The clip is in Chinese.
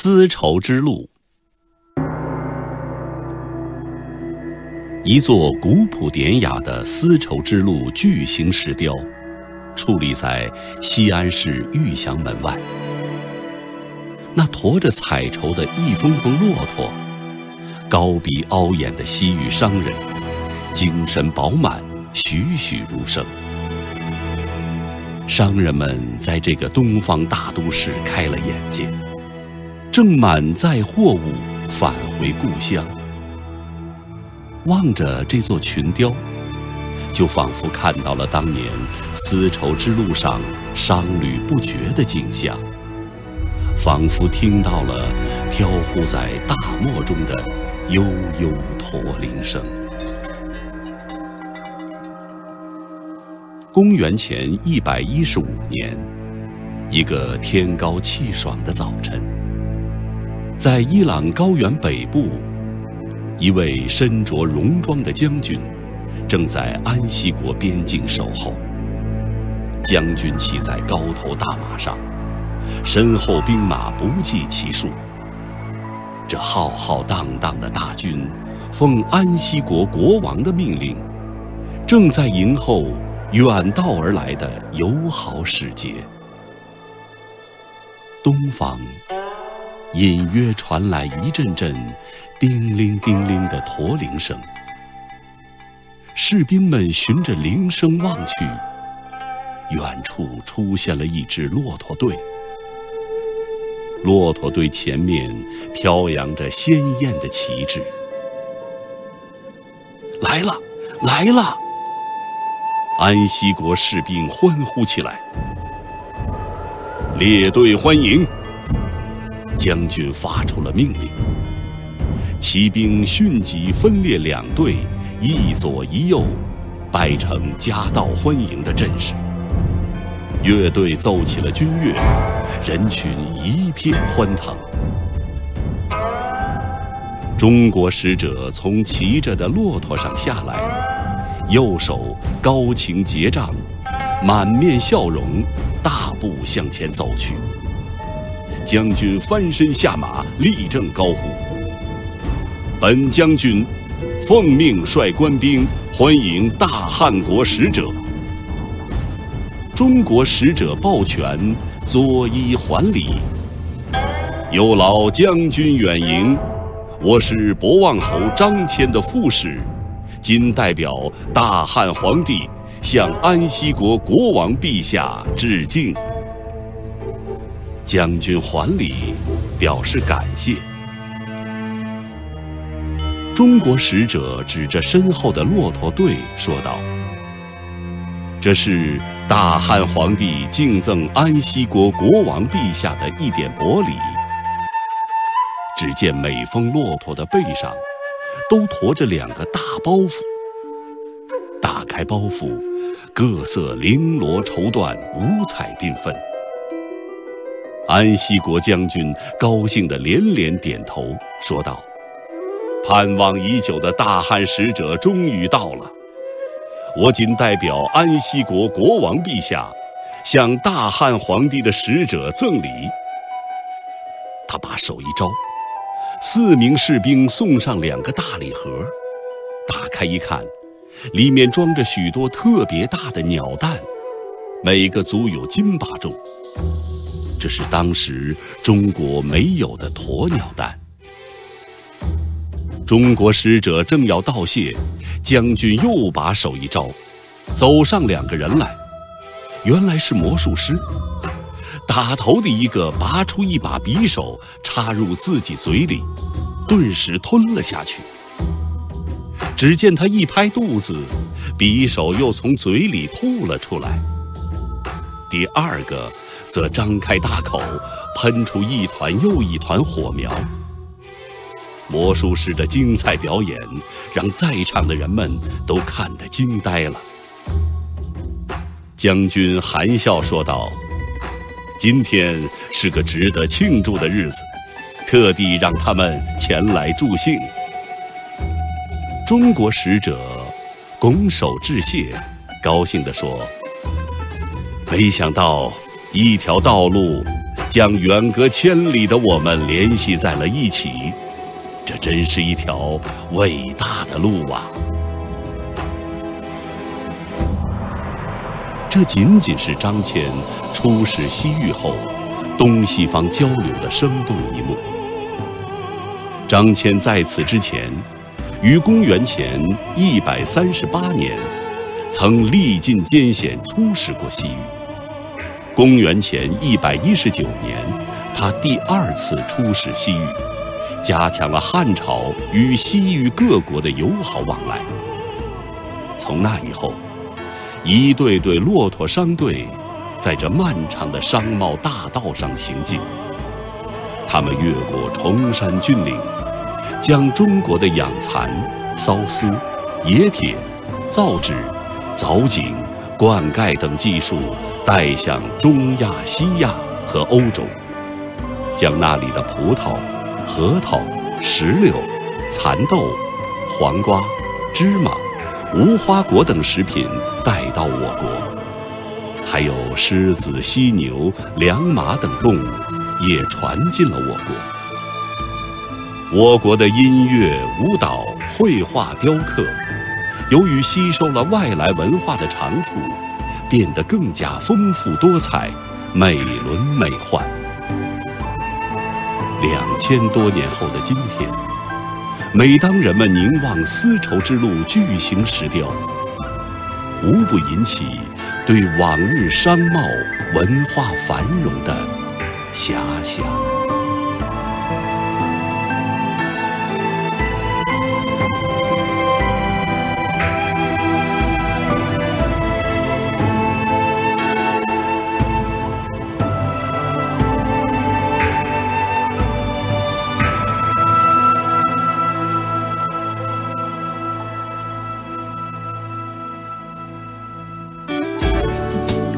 丝绸之路，一座古朴典雅的丝绸之路巨型石雕，矗立在西安市玉祥门外。那驮着彩绸的一峰峰骆驼，高鼻凹眼的西域商人，精神饱满，栩栩如生。商人们在这个东方大都市开了眼界，正满载货物返回故乡。望着这座群雕，就仿佛看到了当年丝绸之路上商旅不绝的景象，仿佛听到了飘忽在大漠中的悠悠驼铃声。公元前一百一十五年，一个天高气爽的早晨，在伊朗高原北部，一位身着戎装的将军正在安息国边境守候。将军骑在高头大马上，身后兵马不计其数。这浩浩荡荡的大军，奉安息国国王的命令，正在迎候。远道而来的友好使节，东方隐约传来一阵阵叮铃叮铃的驼铃声。士兵们循着铃声望去，远处出现了一支骆驼队。骆驼队前面飘扬着鲜艳的旗帜。来了，来了！安息国士兵欢呼起来，列队欢迎！将军发出了命令，骑兵迅即分列两队，一左一右，摆成夹道欢迎的阵势。乐队奏起了军乐，人群一片欢腾。中国使者从骑着的骆驼上下来。右手高擎结杖，满面笑容，大步向前走去。将军翻身下马，立正高呼：“本将军奉命率官兵欢迎大汉国使者。”中国使者抱拳，作揖还礼：“有劳将军远迎，我是博望侯张骞的副使。”今代表大汉皇帝向安息国国王陛下致敬。将军还礼，表示感谢。中国使者指着身后的骆驼队说道：“这是大汉皇帝敬赠安息国国王陛下的一点薄礼。”只见每峰骆驼的背上。都驮着两个大包袱。打开包袱，各色绫罗绸缎，五彩缤纷。安息国将军高兴地连连点头，说道：“盼望已久的大汉使者终于到了，我谨代表安息国国王陛下，向大汉皇帝的使者赠礼。”他把手一招。四名士兵送上两个大礼盒，打开一看，里面装着许多特别大的鸟蛋，每个足有斤把重。这是当时中国没有的鸵鸟蛋。中国使者正要道谢，将军又把手一招，走上两个人来，原来是魔术师。打头的一个拔出一把匕首，插入自己嘴里，顿时吞了下去。只见他一拍肚子，匕首又从嘴里吐了出来。第二个则张开大口，喷出一团又一团火苗。魔术师的精彩表演，让在场的人们都看得惊呆了。将军含笑说道。今天是个值得庆祝的日子，特地让他们前来助兴。中国使者拱手致谢，高兴地说：“没想到一条道路将远隔千里的我们联系在了一起。这真是一条伟大的路啊！这仅仅是张骞出使西域后东西方交流的生动一幕。张骞在此之前，于公元前一百三十八年，曾历尽艰险出使过西域。公元前一百一十九年，他第二次出使西域。加强了汉朝与西域各国的友好往来。从那以后，一队队骆驼商队在这漫长的商贸大道上行进。他们越过崇山峻岭，将中国的养蚕、缫丝、冶铁、造纸、凿井、灌溉等技术带向中亚、西亚和欧洲，将那里的葡萄。核桃、石榴、蚕豆、黄瓜、芝麻、无花果等食品带到我国，还有狮子、犀牛、良马等动物也传进了我国。我国的音乐、舞蹈、绘画、雕刻，由于吸收了外来文化的长处，变得更加丰富多彩、美轮美奂。两千多年后的今天，每当人们凝望丝绸之路巨型石雕，无不引起对往日商贸文化繁荣的遐想。